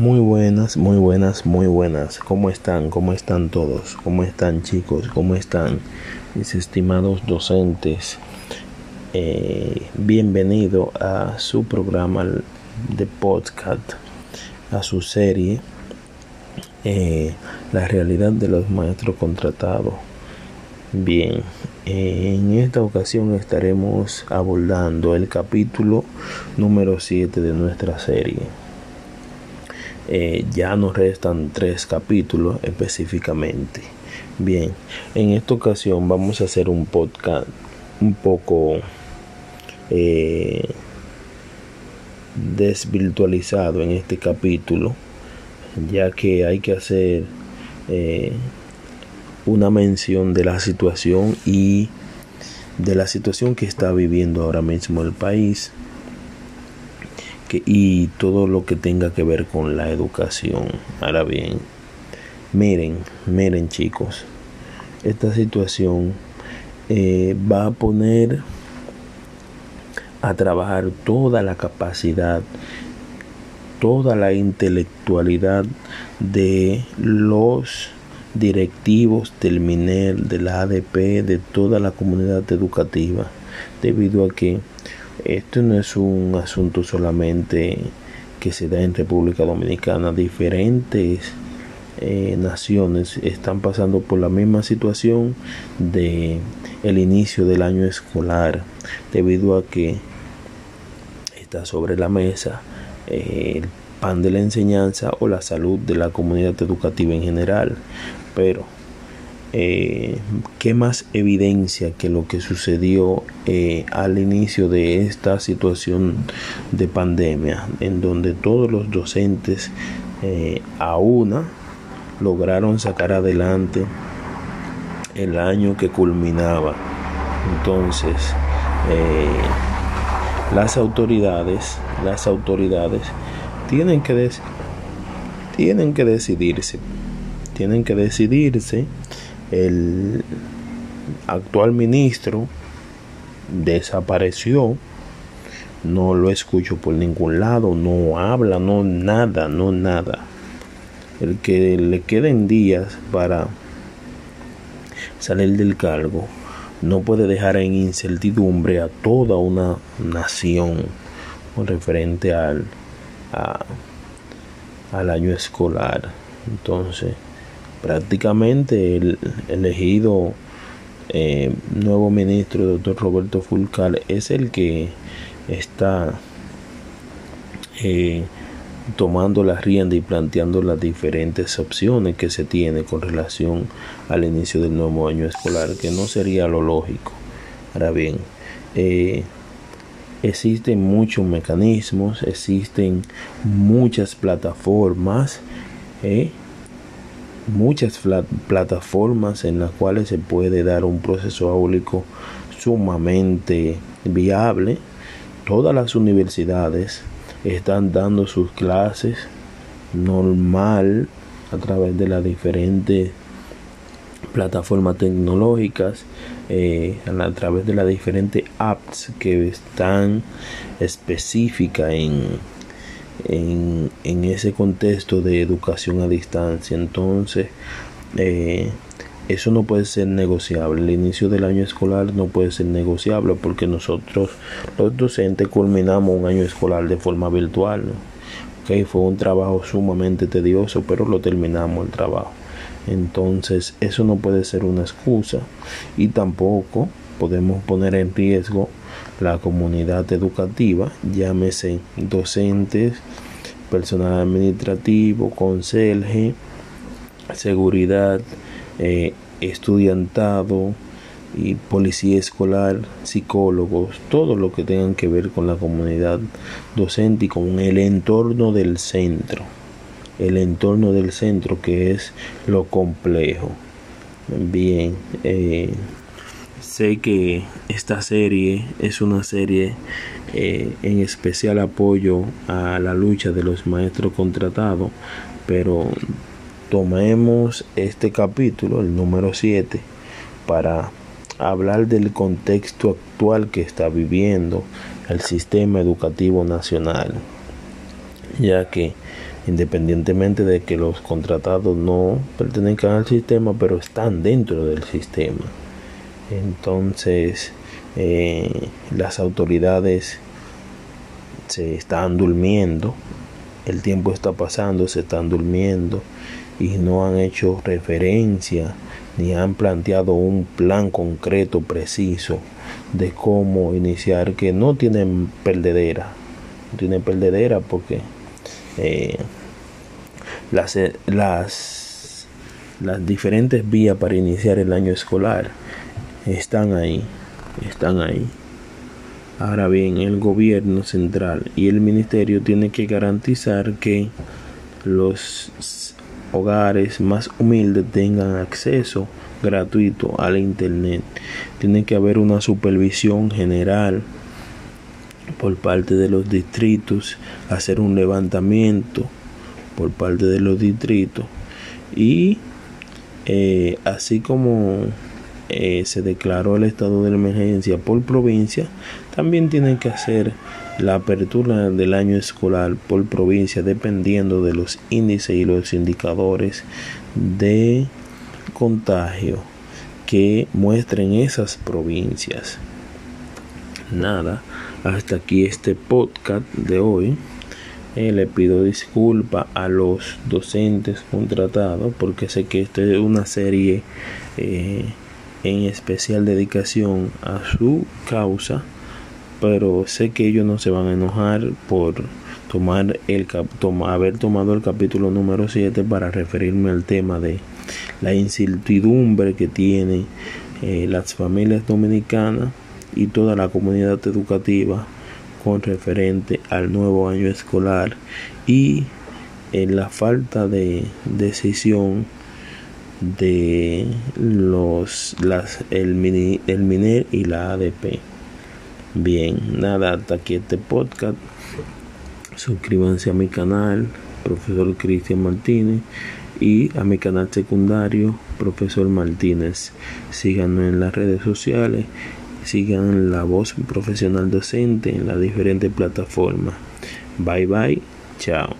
Muy buenas, muy buenas, muy buenas. ¿Cómo están? ¿Cómo están todos? ¿Cómo están chicos? ¿Cómo están mis estimados docentes? Eh, bienvenido a su programa de podcast, a su serie, eh, La realidad de los maestros contratados. Bien, en esta ocasión estaremos abordando el capítulo número 7 de nuestra serie. Eh, ya nos restan tres capítulos específicamente. Bien, en esta ocasión vamos a hacer un podcast un poco eh, desvirtualizado en este capítulo, ya que hay que hacer eh, una mención de la situación y de la situación que está viviendo ahora mismo el país y todo lo que tenga que ver con la educación. Ahora bien, miren, miren chicos, esta situación eh, va a poner a trabajar toda la capacidad, toda la intelectualidad de los directivos del MINER, de la ADP, de toda la comunidad educativa, debido a que esto no es un asunto solamente que se da en República Dominicana. Diferentes eh, naciones están pasando por la misma situación de el inicio del año escolar, debido a que está sobre la mesa eh, el pan de la enseñanza o la salud de la comunidad educativa en general. Pero eh, qué más evidencia que lo que sucedió eh, al inicio de esta situación de pandemia, en donde todos los docentes eh, a una lograron sacar adelante el año que culminaba. Entonces, las autoridades, las autoridades tienen que, tienen que decidirse, tienen que decidirse el actual ministro desapareció, no lo escucho por ningún lado, no habla, no nada, no nada. El que le queden días para salir del cargo no puede dejar en incertidumbre a toda una nación con referente al, al año escolar. Entonces, prácticamente el elegido eh, nuevo ministro, doctor Roberto Fulcal, es el que está eh, tomando la rienda y planteando las diferentes opciones que se tiene con relación al inicio del nuevo año escolar, que no sería lo lógico. Ahora bien, eh, existen muchos mecanismos, existen muchas plataformas muchas plataformas en las cuales se puede dar un proceso áulico sumamente viable. Todas las universidades están dando sus clases normal a través de las diferentes plataformas tecnológicas, eh, a través de las diferentes apps que están específicas en en, ese contexto de educación a distancia. Entonces, eh, eso no puede ser negociable. El inicio del año escolar no puede ser negociable porque nosotros, los docentes, culminamos un año escolar de forma virtual. Okay, fue un trabajo sumamente tedioso, pero lo terminamos el trabajo. Entonces, eso no puede ser una excusa y tampoco podemos poner en riesgo la comunidad educativa, llámese docentes, personal administrativo, conserje, seguridad, eh, estudiantado y policía escolar, psicólogos, todo lo que tengan que ver con la comunidad docente y con el entorno del centro, el entorno del centro que es lo complejo. Bien, eh, sé que esta serie es una serie eh, en especial apoyo a la lucha de los maestros contratados, pero tomemos este capítulo, el número 7, para hablar del contexto actual que está viviendo el sistema educativo nacional, ya que independientemente de que los contratados no pertenezcan al sistema, pero están dentro del sistema. Entonces, eh, las autoridades se están durmiendo, el tiempo está pasando, se están durmiendo y no han hecho referencia ni han planteado un plan concreto, preciso de cómo iniciar, que no tienen perdedera, no tienen perdedera porque eh, las, las, las diferentes vías para iniciar el año escolar están ahí, están ahí. Ahora bien, el gobierno central y el ministerio tienen que garantizar que los hogares más humildes tengan acceso gratuito a la internet. Tiene que haber una supervisión general por parte de los distritos, hacer un levantamiento por parte de los distritos y eh, así como eh, se declaró el estado de emergencia por provincia, también tienen que hacer la apertura del año escolar por provincia dependiendo de los índices y los indicadores de contagio que muestren esas provincias. Nada, hasta aquí este podcast de hoy. Eh, le pido disculpas a los docentes contratados porque sé que esta es una serie eh, en especial dedicación a su causa pero sé que ellos no se van a enojar por tomar el haber tomado el capítulo número 7 para referirme al tema de la incertidumbre que tienen eh, las familias dominicanas y toda la comunidad educativa con referente al nuevo año escolar y en la falta de decisión de los las el mini, el MINER y la ADP. Bien, nada, hasta aquí este podcast. Suscríbanse a mi canal, profesor Cristian Martínez, y a mi canal secundario, profesor Martínez. Síganos en las redes sociales, sigan la voz profesional docente en las diferentes plataformas. Bye bye, chao.